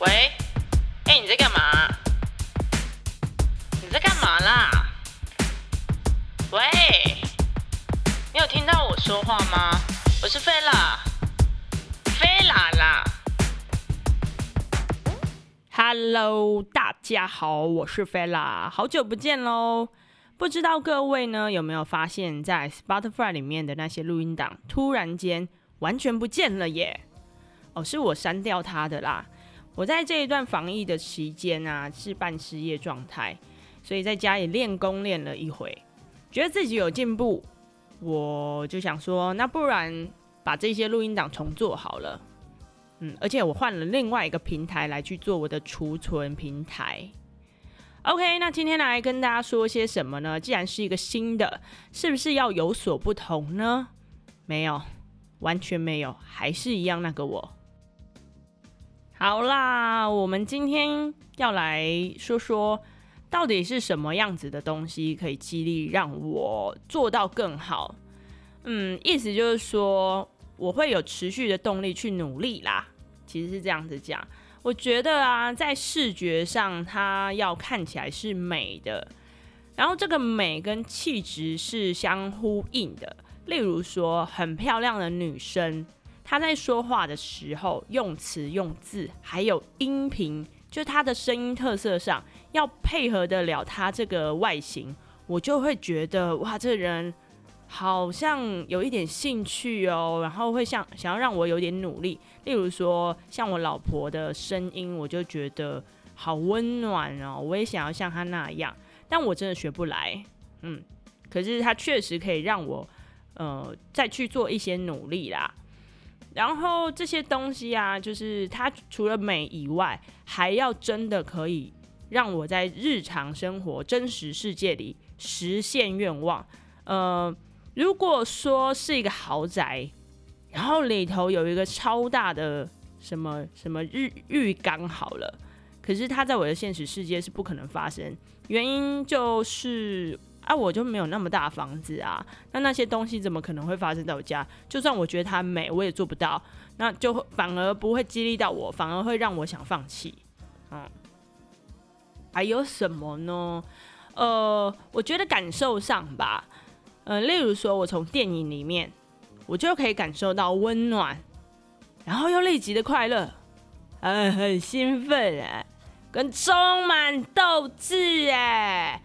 喂，哎、你在干嘛？你在干嘛啦？喂，你有听到我说话吗？我是菲拉，菲拉啦。Hello，大家好，我是菲拉，好久不见喽。不知道各位呢有没有发现，在 Spotify 里面的那些录音档突然间完全不见了耶？哦，是我删掉它的啦。我在这一段防疫的期间啊，是半失业状态，所以在家里练功练了一回，觉得自己有进步，我就想说，那不然把这些录音档重做好了。嗯，而且我换了另外一个平台来去做我的储存平台。OK，那今天来跟大家说些什么呢？既然是一个新的，是不是要有所不同呢？没有，完全没有，还是一样那个我。好啦，我们今天要来说说，到底是什么样子的东西可以激励让我做到更好？嗯，意思就是说，我会有持续的动力去努力啦。其实是这样子讲，我觉得啊，在视觉上它要看起来是美的，然后这个美跟气质是相呼应的。例如说，很漂亮的女生。他在说话的时候，用词用字还有音频，就他的声音特色上，要配合得了他这个外形，我就会觉得哇，这人好像有一点兴趣哦，然后会想想要让我有点努力。例如说，像我老婆的声音，我就觉得好温暖哦，我也想要像她那样，但我真的学不来，嗯，可是他确实可以让我呃再去做一些努力啦。然后这些东西啊，就是它除了美以外，还要真的可以让我在日常生活、真实世界里实现愿望。呃，如果说是一个豪宅，然后里头有一个超大的什么什么浴浴缸，好了，可是它在我的现实世界是不可能发生，原因就是。啊，我就没有那么大房子啊，那那些东西怎么可能会发生在我家？就算我觉得它美，我也做不到，那就反而不会激励到我，反而会让我想放弃。嗯，还有什么呢？呃，我觉得感受上吧，呃，例如说我从电影里面，我就可以感受到温暖，然后又立即的快乐，呃，很兴奋哎，跟充满斗志哎。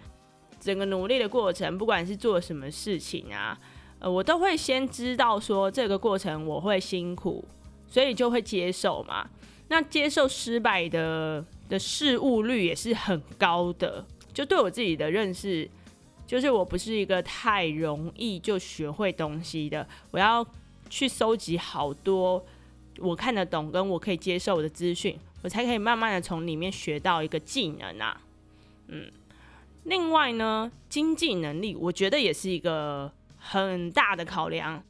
整个努力的过程，不管是做什么事情啊，呃，我都会先知道说这个过程我会辛苦，所以就会接受嘛。那接受失败的的事物率也是很高的。就对我自己的认识，就是我不是一个太容易就学会东西的，我要去收集好多我看得懂跟我可以接受的资讯，我才可以慢慢的从里面学到一个技能啊，嗯。另外呢，经济能力我觉得也是一个很大的考量。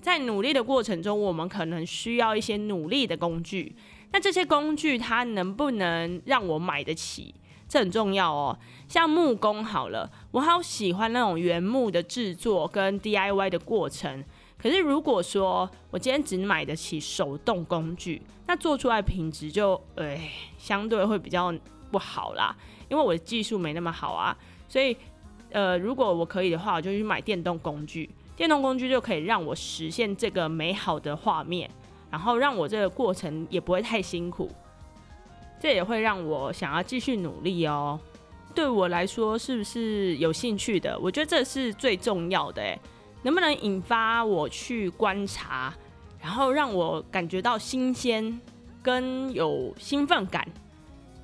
在努力的过程中，我们可能需要一些努力的工具。那这些工具它能不能让我买得起？这很重要哦。像木工好了，我好喜欢那种原木的制作跟 DIY 的过程。可是如果说我今天只买得起手动工具，那做出来品质就诶相对会比较不好啦。因为我的技术没那么好啊，所以，呃，如果我可以的话，我就去买电动工具。电动工具就可以让我实现这个美好的画面，然后让我这个过程也不会太辛苦。这也会让我想要继续努力哦。对我来说，是不是有兴趣的？我觉得这是最重要的。诶，能不能引发我去观察，然后让我感觉到新鲜跟有兴奋感？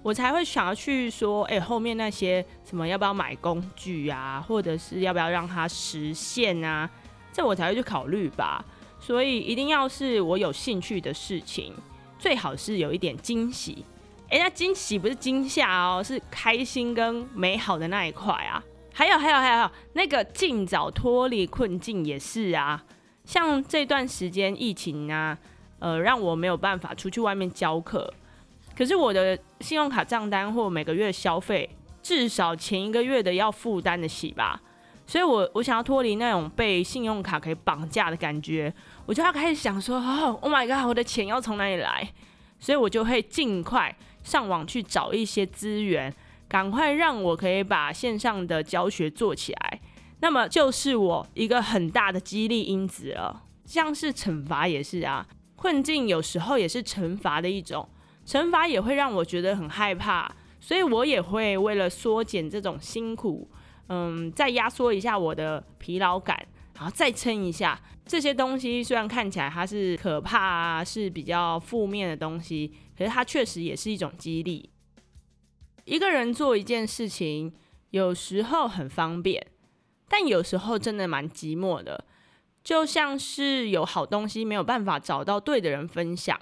我才会想要去说，哎，后面那些什么要不要买工具啊，或者是要不要让它实现啊，这我才会去考虑吧。所以一定要是我有兴趣的事情，最好是有一点惊喜。哎，那惊喜不是惊吓哦，是开心跟美好的那一块啊。还有还有还有，那个尽早脱离困境也是啊。像这段时间疫情啊，呃，让我没有办法出去外面教课。可是我的信用卡账单或每个月消费，至少前一个月的要负担得起吧。所以，我我想要脱离那种被信用卡可以绑架的感觉，我就要开始想说，哦，Oh my god，我的钱要从哪里来？所以我就会尽快上网去找一些资源，赶快让我可以把线上的教学做起来。那么就是我一个很大的激励因子了。像是惩罚也是啊，困境有时候也是惩罚的一种，惩罚也会让我觉得很害怕，所以我也会为了缩减这种辛苦，嗯，再压缩一下我的疲劳感，然后再撑一下。这些东西虽然看起来它是可怕啊，是比较负面的东西，可是它确实也是一种激励。一个人做一件事情，有时候很方便，但有时候真的蛮寂寞的。就像是有好东西没有办法找到对的人分享，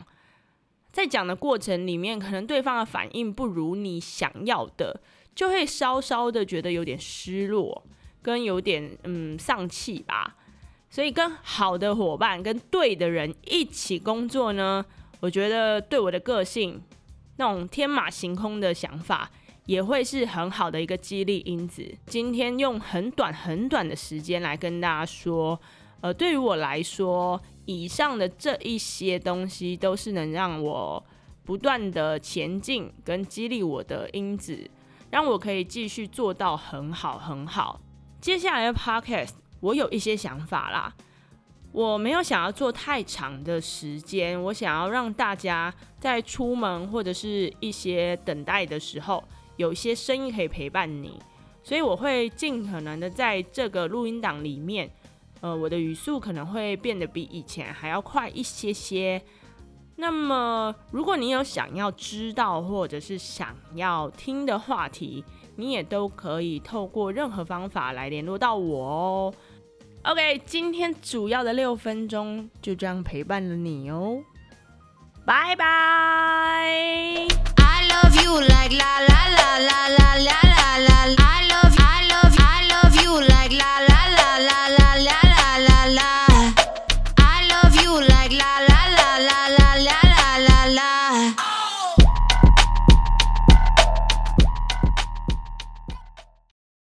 在讲的过程里面，可能对方的反应不如你想要的，就会稍稍的觉得有点失落，跟有点嗯丧气吧。所以跟好的伙伴、跟对的人一起工作呢，我觉得对我的个性那种天马行空的想法，也会是很好的一个激励因子。今天用很短很短的时间来跟大家说。呃，对于我来说，以上的这一些东西都是能让我不断的前进跟激励我的因子，让我可以继续做到很好很好。接下来的 podcast 我有一些想法啦，我没有想要做太长的时间，我想要让大家在出门或者是一些等待的时候，有一些声音可以陪伴你，所以我会尽可能的在这个录音档里面。呃我的语速可能会变得比以前还要快一些些。那么如果你有想要知道或者是想要听的话题你也都可以透过任何方法来联络到我哦。Ok 今天主要的六分钟就这样陪伴了你哦。拜拜。I love you like